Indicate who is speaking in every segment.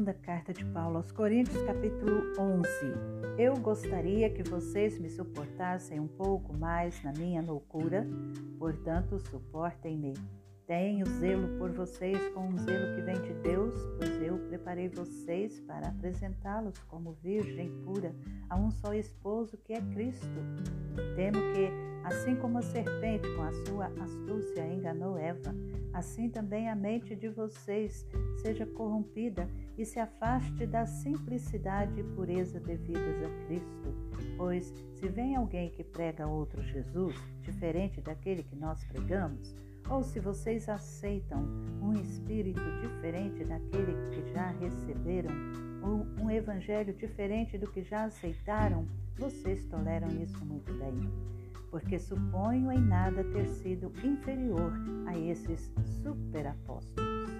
Speaker 1: Segunda carta de Paulo aos Coríntios, capítulo 11. Eu gostaria que vocês me suportassem um pouco mais na minha loucura, portanto, suportem-me. Tenho zelo por vocês com um zelo que vem de Deus, pois eu preparei vocês para apresentá-los como virgem pura a um só esposo que é Cristo. Temo que, assim como a serpente com a sua astúcia enganou Eva, assim também a mente de vocês seja corrompida e se afaste da simplicidade e pureza devidas a Cristo. Pois, se vem alguém que prega outro Jesus, diferente daquele que nós pregamos, ou se vocês aceitam um espírito diferente daquele que já receberam, ou um evangelho diferente do que já aceitaram, vocês toleram isso muito bem. Porque suponho em nada ter sido inferior a esses superapóstolos.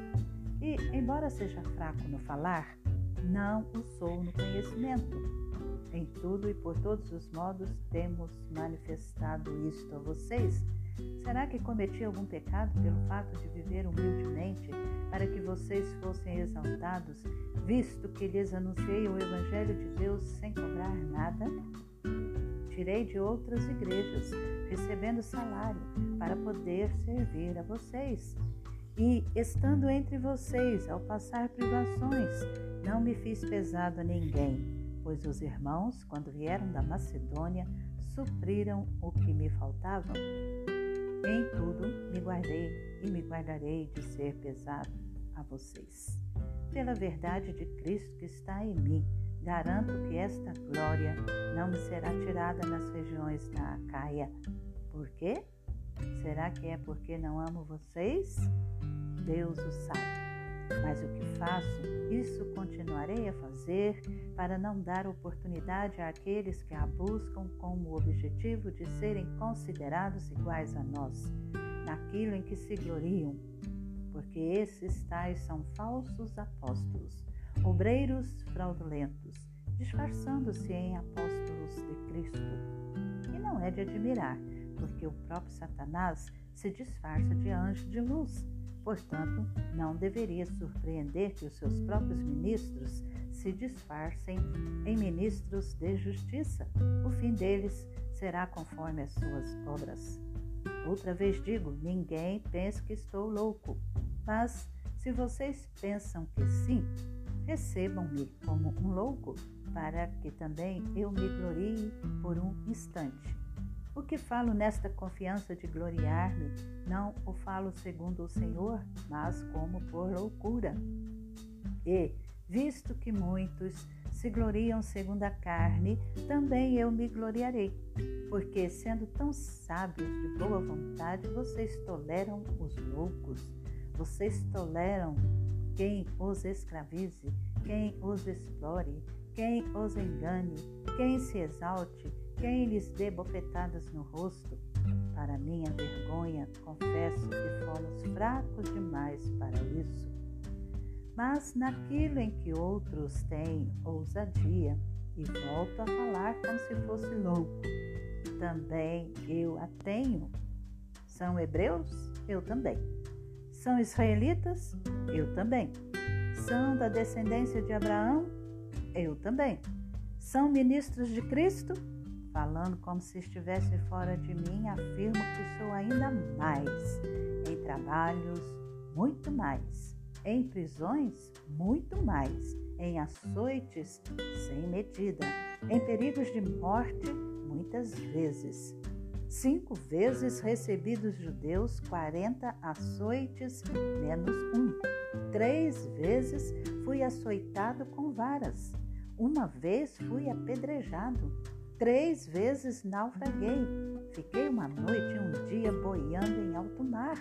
Speaker 1: E, embora seja fraco no falar, não o sou no conhecimento. Em tudo e por todos os modos temos manifestado isto a vocês Será que cometi algum pecado pelo fato de viver humildemente para que vocês fossem exaltados, visto que lhes anunciei o Evangelho de Deus sem cobrar nada? Tirei de outras igrejas, recebendo salário, para poder servir a vocês. E, estando entre vocês, ao passar privações, não me fiz pesado a ninguém, pois os irmãos, quando vieram da Macedônia, supriram o que me faltava. Em tudo me guardei e me guardarei de ser pesado a vocês. Pela verdade de Cristo que está em mim, garanto que esta glória não me será tirada nas regiões da Acaia. Por quê? Será que é porque não amo vocês? Deus o sabe. Mas o que faço, isso continuarei a fazer para não dar oportunidade àqueles que a buscam com o objetivo de serem considerados iguais a nós, naquilo em que se gloriam, porque esses tais são falsos apóstolos, obreiros fraudulentos, disfarçando-se em apóstolos de Cristo. E não é de admirar, porque o próprio Satanás se disfarça de anjo de luz. Portanto, não deveria surpreender que os seus próprios ministros se disfarcem em ministros de justiça. O fim deles será conforme as suas obras. Outra vez digo: ninguém pense que estou louco, mas se vocês pensam que sim, recebam-me como um louco, para que também eu me glorie por um instante. O que falo nesta confiança de gloriar-me, não o falo segundo o Senhor, mas como por loucura. E, visto que muitos se gloriam segundo a carne, também eu me gloriarei, porque, sendo tão sábios de boa vontade, vocês toleram os loucos, vocês toleram quem os escravize, quem os explore, quem os engane, quem se exalte, quem lhes dê bofetadas no rosto. Para minha vergonha, confesso que fomos fracos demais para isso. Mas naquilo em que outros têm ousadia, e volto a falar como se fosse louco, também eu a tenho. São hebreus? Eu também. São israelitas? Eu também. São da descendência de Abraão? Eu também. São ministros de Cristo? Falando como se estivesse fora de mim, afirmo que sou ainda mais. Em trabalhos, muito mais. Em prisões, muito mais. Em açoites, sem medida. Em perigos de morte, muitas vezes. Cinco vezes recebi dos judeus quarenta açoites menos um. Três vezes fui açoitado com varas. Uma vez fui apedrejado. Três vezes naufraguei. Fiquei uma noite e um dia boiando em alto mar.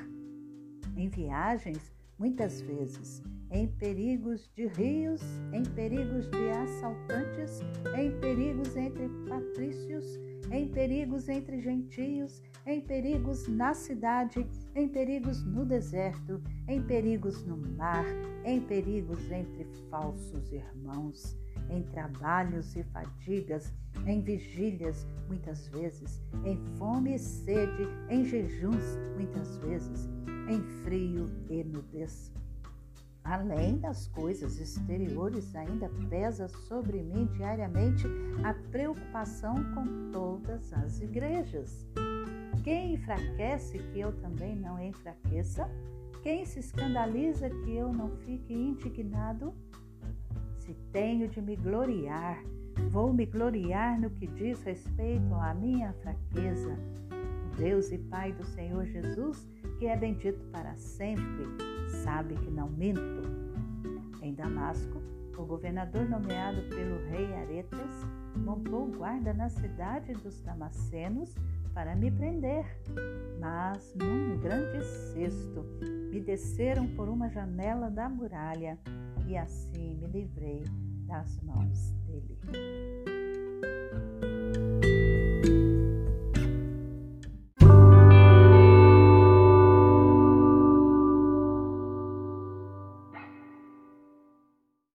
Speaker 1: Em viagens, muitas vezes, em perigos de rios, em perigos de assaltantes, em perigos entre patrícios, em perigos entre gentios, em perigos na cidade, em perigos no deserto, em perigos no mar, em perigos entre falsos irmãos, em trabalhos e fadigas, em vigílias, muitas vezes, em fome e sede, em jejuns, muitas vezes, em frio e nudez. Além das coisas exteriores, ainda pesa sobre mim diariamente a preocupação com todas as igrejas. Quem enfraquece, que eu também não enfraqueça? Quem se escandaliza, que eu não fique indignado? Se tenho de me gloriar, vou me gloriar no que diz respeito à minha fraqueza. O Deus e Pai do Senhor Jesus, que é bendito para sempre, sabe que não minto. Em Damasco, o governador nomeado pelo rei Aretas montou guarda na cidade dos Damascenos para me prender, mas num grande cesto me desceram por uma janela da muralha e assim me livrei das mãos dele.